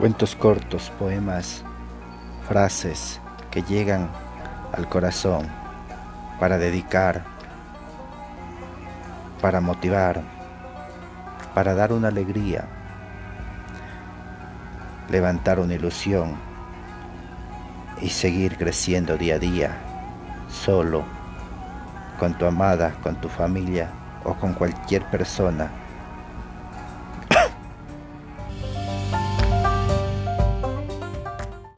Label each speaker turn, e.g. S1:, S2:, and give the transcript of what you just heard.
S1: Cuentos cortos, poemas, frases que llegan al corazón para dedicar, para motivar, para dar una alegría, levantar una ilusión y seguir creciendo día a día, solo, con tu amada, con tu familia o con cualquier persona